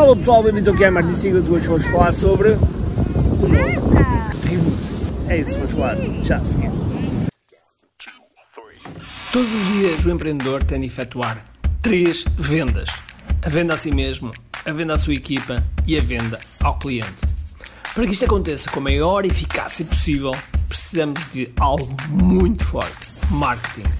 Alô pessoal, bem-vindos ao que é Martin Siglas. Hoje vamos falar sobre o novo. É isso, vamos falar já a seguir. Todos os dias o empreendedor tem de efetuar três vendas: a venda a si mesmo, a venda à sua equipa e a venda ao cliente. Para que isto aconteça com a maior eficácia possível, precisamos de algo muito forte: marketing.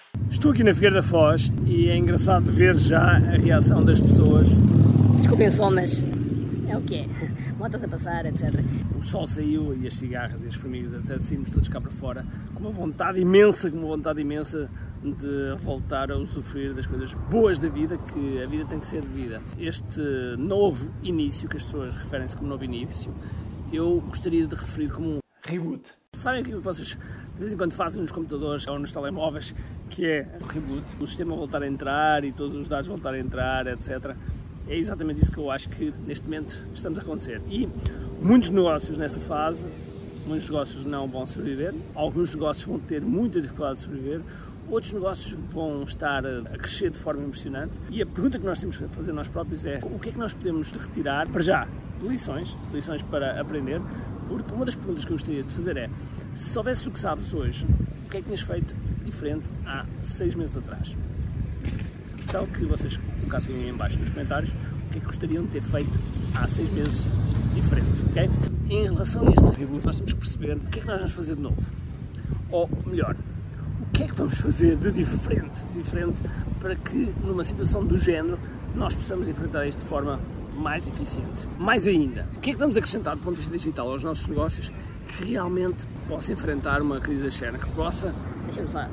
Estou aqui na Figueira da Foz e é engraçado ver já a reação das pessoas. Desculpem só, mas é o que é. Motas a passar, etc. O sol saiu e as cigarras e as formigas, etc. Saímos todos cá para fora com uma vontade imensa, com uma vontade imensa de voltar a usufruir das coisas boas da vida, que a vida tem que ser de vida. Este novo início, que as pessoas referem-se como novo início, eu gostaria de referir como um reboot. Sabem aquilo que vocês de vez em quando fazem nos computadores ou nos telemóveis, que é o reboot, o sistema voltar a entrar e todos os dados voltar a entrar, etc. É exatamente isso que eu acho que neste momento estamos a acontecer. E muitos negócios nesta fase, muitos negócios não vão sobreviver, alguns negócios vão ter muita dificuldade de sobreviver, outros negócios vão estar a crescer de forma impressionante. E a pergunta que nós temos que fazer nós próprios é o que é que nós podemos retirar, para já, lições, lições para aprender, porque uma das perguntas que eu gostaria de fazer é se soubesse o que sabes hoje, o que é que tinhas feito diferente há seis meses atrás? Gostava que vocês colocassem aí em baixo nos comentários o que é que gostariam de ter feito há seis meses diferente, ok? Em relação a este reboot, nós temos que perceber o que é que nós vamos fazer de novo. Ou melhor, o que é que vamos fazer de diferente, diferente para que numa situação do género nós possamos enfrentar isto de forma mais eficiente. Mais ainda, o que é que vamos acrescentar do ponto de vista digital aos nossos negócios que realmente possa enfrentar uma crise externa, que possa... Deixa-me só...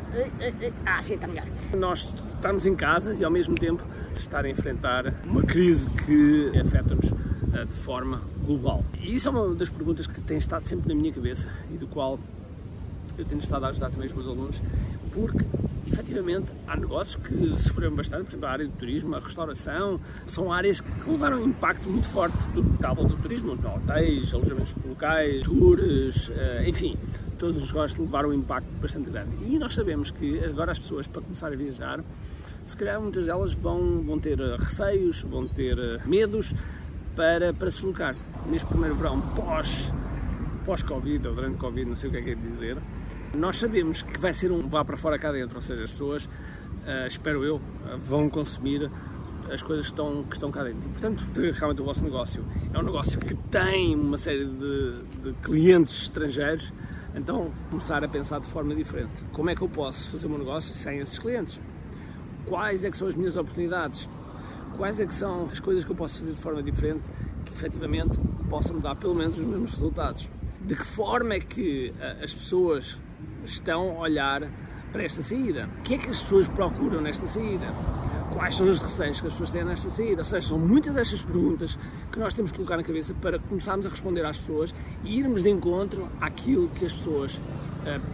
Ah, sim, está melhor. Nós estarmos em casas e ao mesmo tempo estar a enfrentar uma crise que afeta-nos de forma global. E isso é uma das perguntas que tem estado sempre na minha cabeça e do qual eu tenho estado a ajudar também os meus alunos, porque efetivamente há negócios que sofreram bastante, por exemplo, a área do turismo, a restauração, são áreas que levaram um impacto muito forte do cabo do turismo, hotéis, alojamentos locais, tours, enfim, todos os negócios levaram um impacto bastante grande. E nós sabemos que agora as pessoas, para começar a viajar, se calhar muitas delas vão, vão ter receios, vão ter medos para, para se deslocar. Neste primeiro verão, pós, pós-Covid, ou durante Covid, não sei o que é que é dizer, nós sabemos que vai ser um vá para fora cá dentro, ou seja, as pessoas, uh, espero eu, uh, vão consumir as coisas que estão, que estão cá dentro. E, portanto, realmente o vosso negócio é um negócio que tem uma série de, de clientes estrangeiros, então começar a pensar de forma diferente. Como é que eu posso fazer o meu negócio sem esses clientes? Quais é que são as minhas oportunidades? Quais é que são as coisas que eu posso fazer de forma diferente que efetivamente possam me dar pelo menos os mesmos resultados? De que forma é que uh, as pessoas estão a olhar para esta saída. O que é que as pessoas procuram nesta saída? Quais são os receios que as pessoas têm nesta saída? Ou seja, são muitas destas perguntas que nós temos que colocar na cabeça para começarmos a responder às pessoas e irmos de encontro àquilo que as pessoas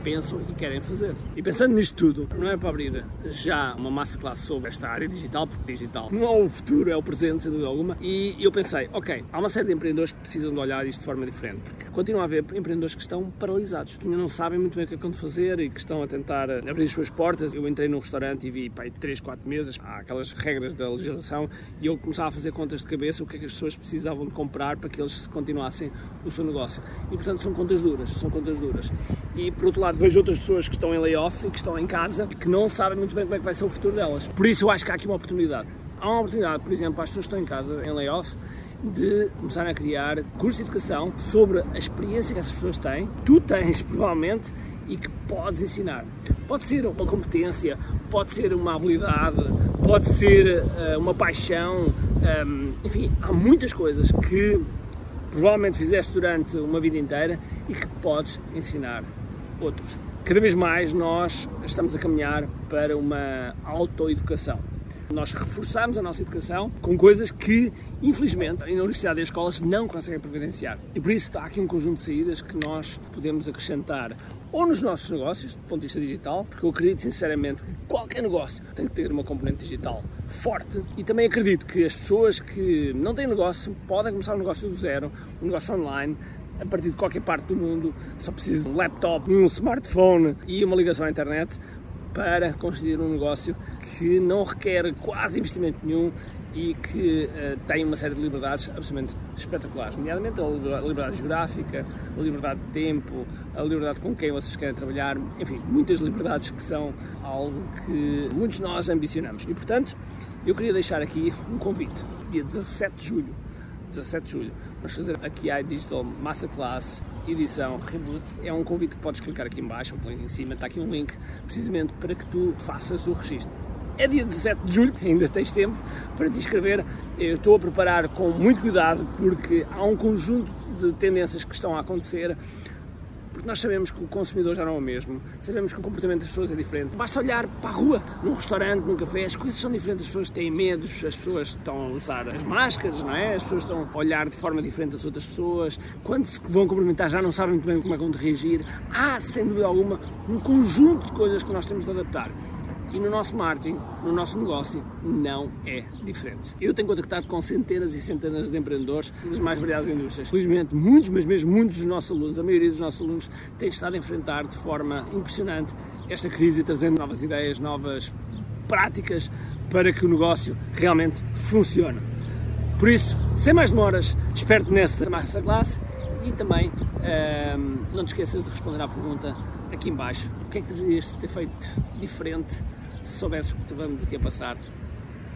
pensam e querem fazer. E pensando nisto tudo, não é para abrir já uma masterclass sobre esta área digital, porque digital não é o futuro, é o presente, sem dúvida alguma. E eu pensei, ok, há uma série de empreendedores que precisam de olhar isto de forma diferente, porque continua a haver empreendedores que estão paralisados, que ainda não sabem muito bem o que é que fazer e que estão a tentar abrir as suas portas. Eu entrei num restaurante e vi, pai, 3, 4 mesas, há aquelas regras da legislação, e eu começava a fazer contas de cabeça o que é que as pessoas precisavam de comprar para que eles continuassem o seu negócio. E portanto são contas duras, são contas duras. E por outro lado vejo outras pessoas que estão em layoff que estão em casa que não sabem muito bem como é que vai ser o futuro delas. Por isso eu acho que há aqui uma oportunidade. Há uma oportunidade, por exemplo, para as pessoas que estão em casa em layoff de começar a criar cursos de educação sobre a experiência que essas pessoas têm, tu tens provavelmente e que podes ensinar. Pode ser uma competência, pode ser uma habilidade, pode ser uh, uma paixão, um, enfim, há muitas coisas que provavelmente fizeste durante uma vida inteira e que podes ensinar outros. Cada vez mais nós estamos a caminhar para uma autoeducação. Nós reforçamos a nossa educação com coisas que, infelizmente, na universidade e as escolas não conseguem providenciar. E por isso há aqui um conjunto de saídas que nós podemos acrescentar ou nos nossos negócios, do ponto de vista digital, porque eu acredito sinceramente que qualquer negócio tem que ter uma componente digital forte e também acredito que as pessoas que não têm negócio podem começar um negócio do zero, um negócio online, a partir de qualquer parte do mundo, só precisa de um laptop, um smartphone e uma ligação à internet para construir um negócio que não requer quase investimento nenhum e que uh, tem uma série de liberdades absolutamente espetaculares, nomeadamente a liberdade geográfica, a liberdade de tempo, a liberdade com quem vocês querem trabalhar, enfim, muitas liberdades que são algo que muitos de nós ambicionamos. E, portanto, eu queria deixar aqui um convite, dia 17 de julho, 17 de julho, vamos fazer aqui a Digital Masterclass edição Reboot. É um convite que podes clicar aqui em baixo, ou em cima, está aqui um link, precisamente para que tu faças o registro. É dia 17 de julho, ainda tens tempo para te inscrever. Eu estou a preparar com muito cuidado porque há um conjunto de tendências que estão a acontecer porque nós sabemos que o consumidor já não é o mesmo, sabemos que o comportamento das pessoas é diferente. Basta olhar para a rua, num restaurante, num café, as coisas são diferentes, as pessoas têm medos, as pessoas estão a usar as máscaras, não é? As pessoas estão a olhar de forma diferente das outras pessoas, quando se vão cumprimentar já não sabem muito bem como é que vão reagir. Há, sem dúvida alguma, um conjunto de coisas que nós temos de adaptar. E no nosso marketing, no nosso negócio, não é diferente. Eu tenho contactado com centenas e centenas de empreendedores das mais variadas indústrias. Felizmente, muitos, mas mesmo muitos dos nossos alunos, a maioria dos nossos alunos, têm estado a enfrentar de forma impressionante esta crise, trazendo novas ideias, novas práticas para que o negócio realmente funcione. Por isso, sem mais demoras, espero-te nesta masterclass e também ehm, não te esqueças de responder à pergunta aqui embaixo. O que é que deverias ter feito diferente se soubesses o que estávamos aqui a passar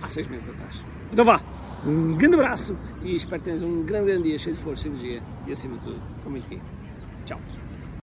há seis meses atrás. Então vá, um grande abraço e espero que tenhas um grande, grande dia cheio de força, energia e acima de tudo, com muito aqui. Tchau.